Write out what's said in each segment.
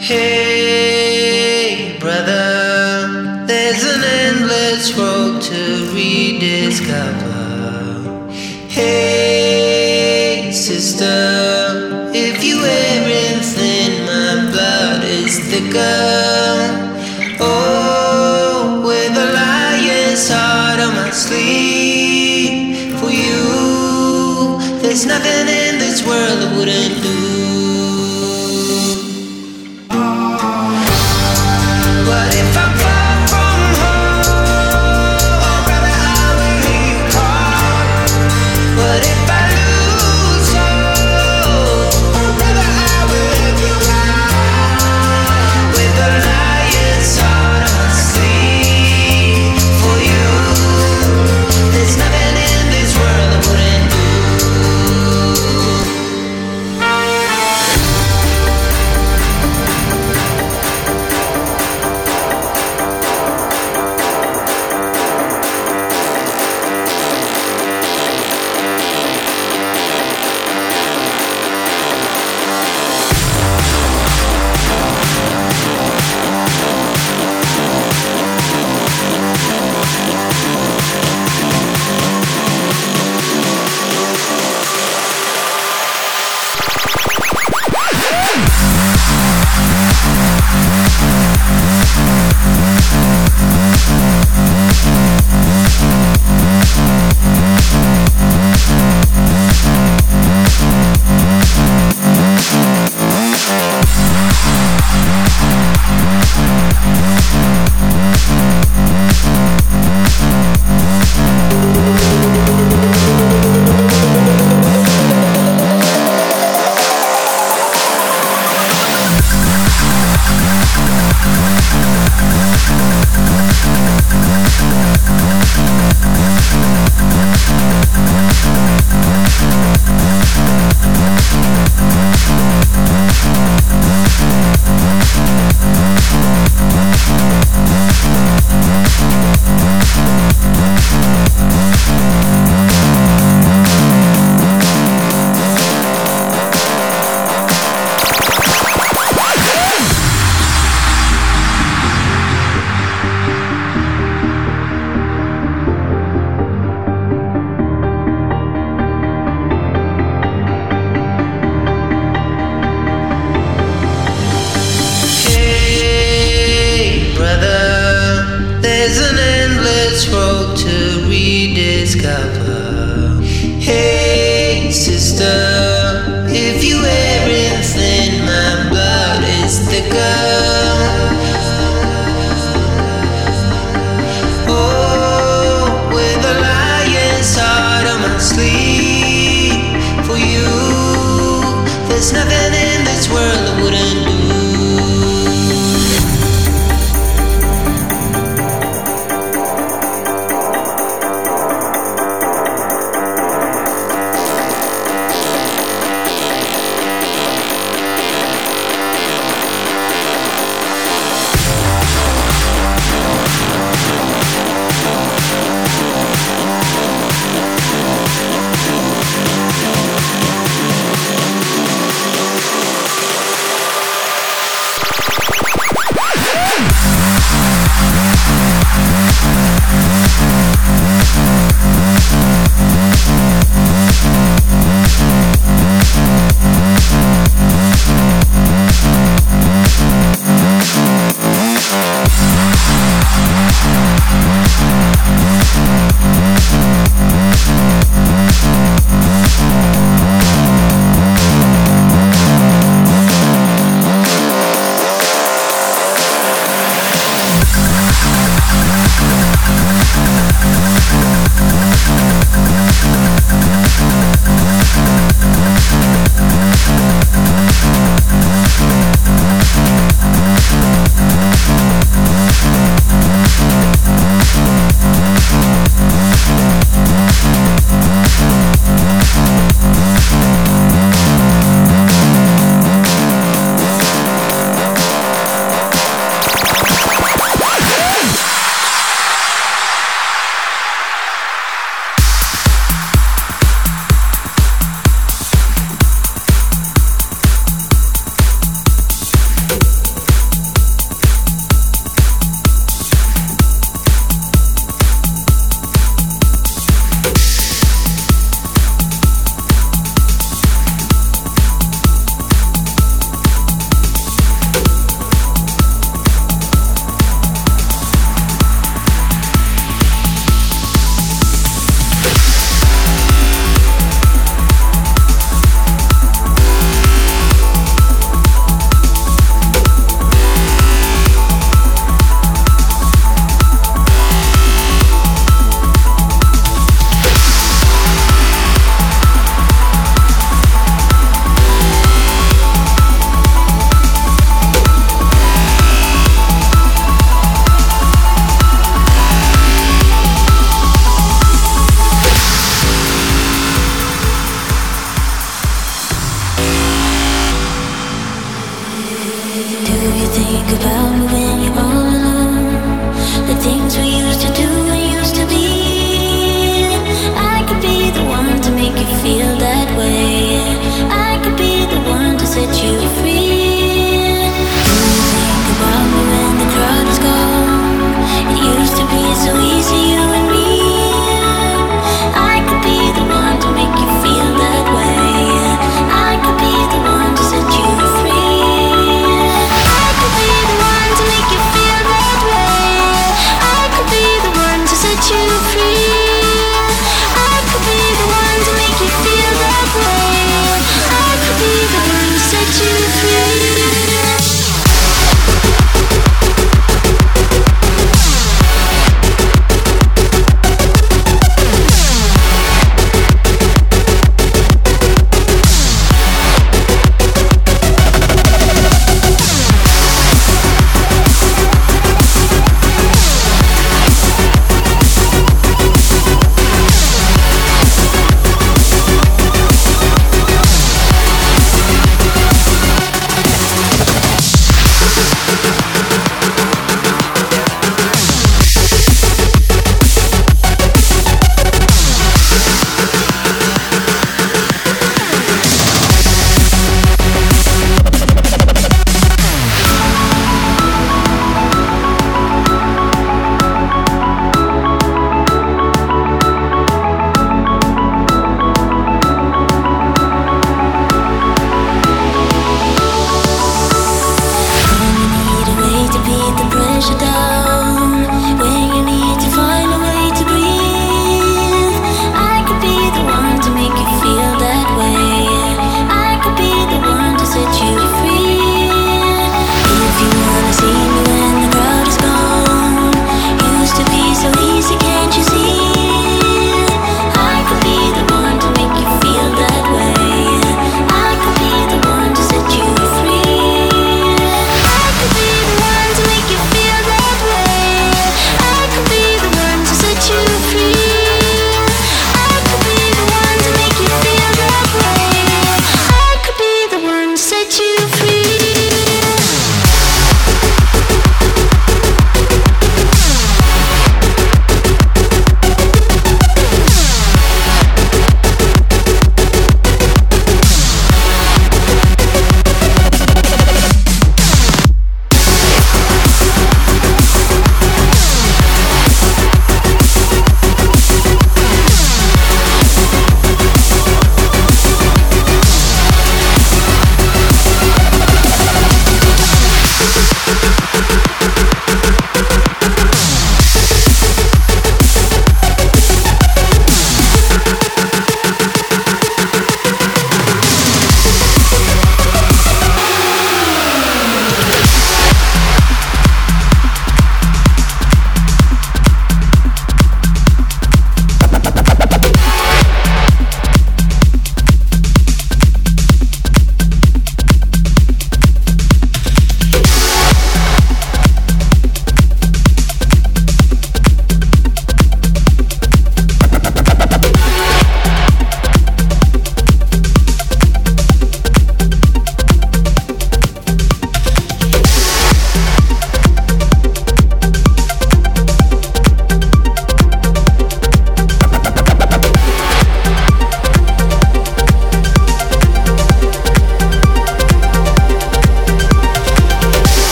Hey, brother, there's an endless road to rediscover.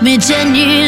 没见你。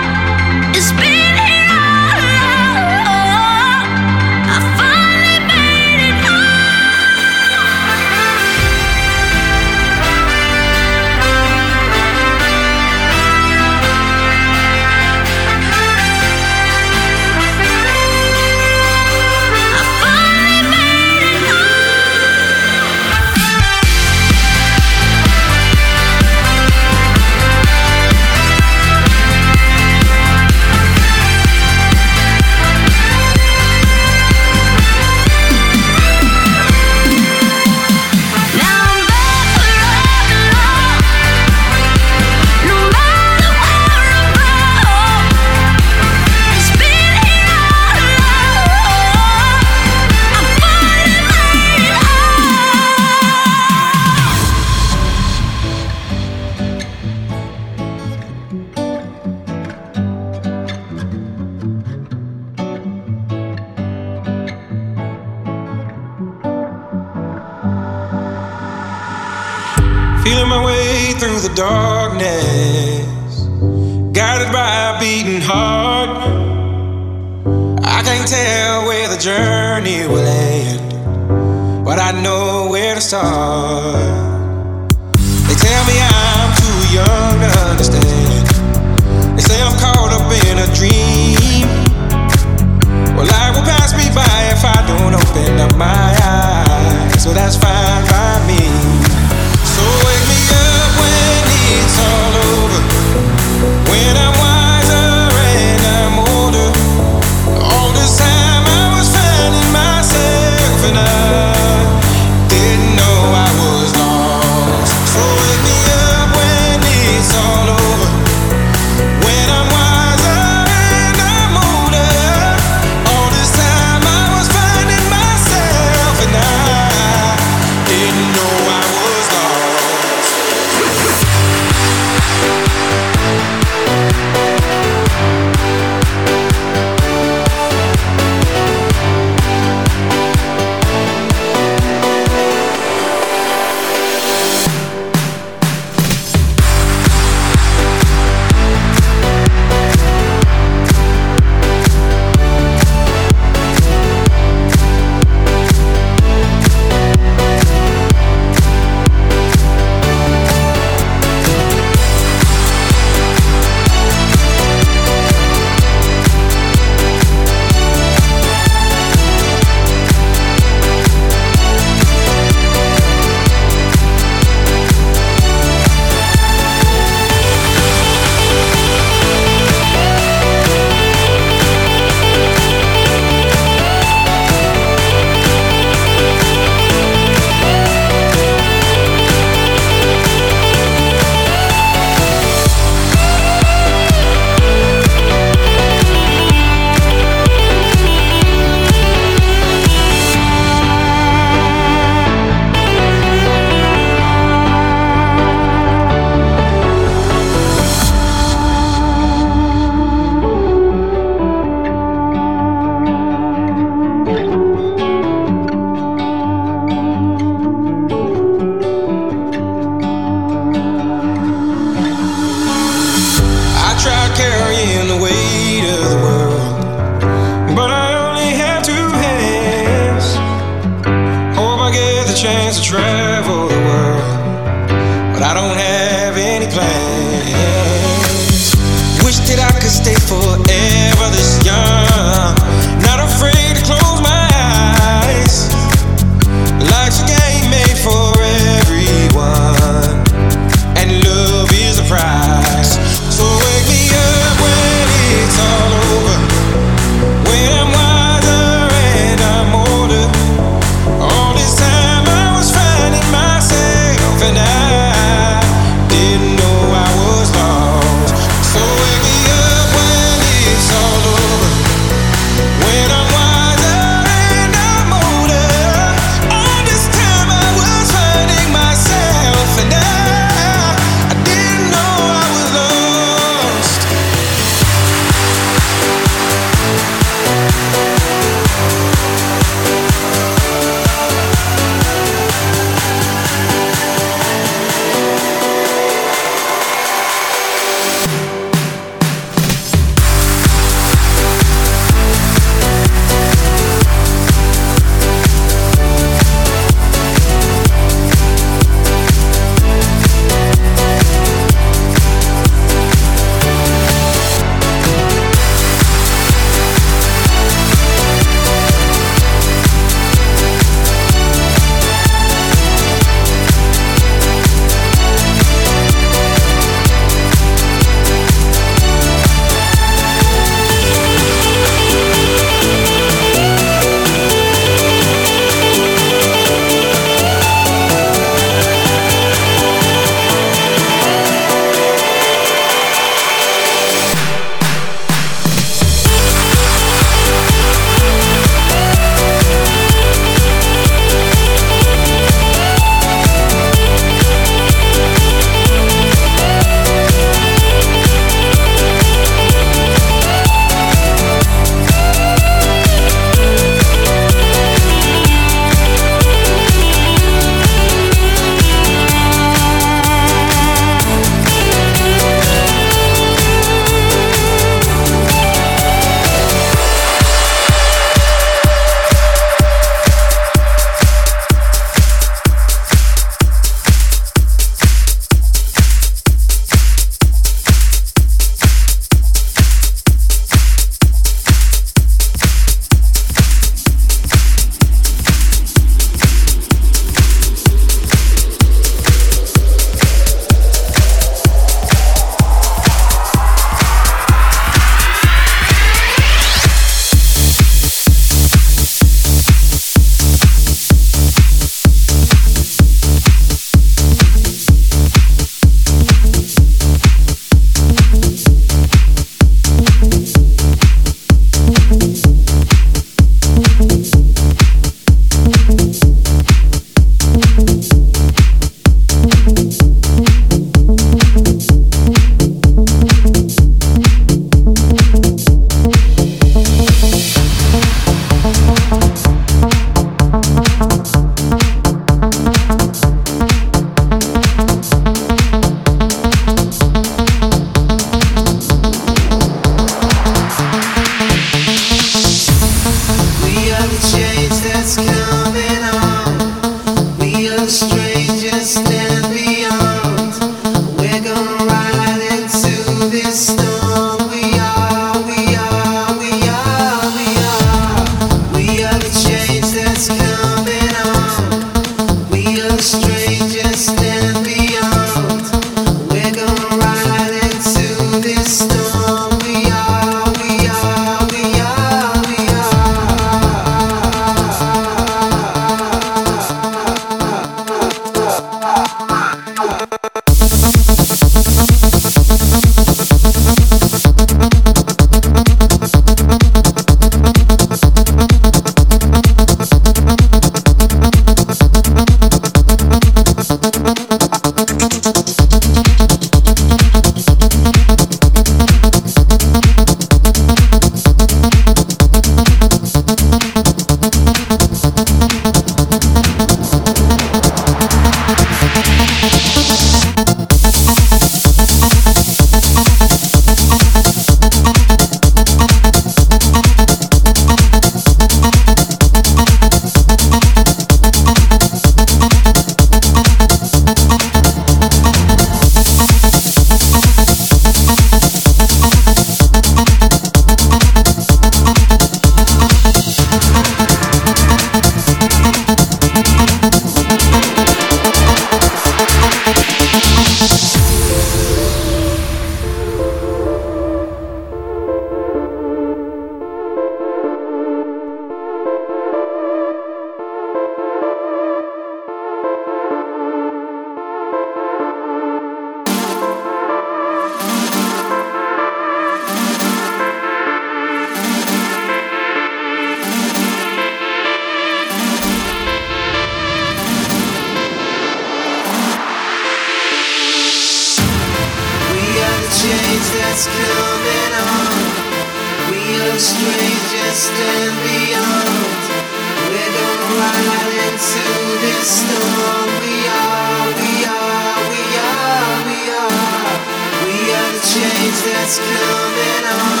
change that's coming on.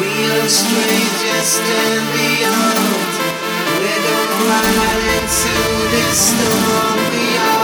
We are strangers stand beyond. We're gonna ride into this storm We are.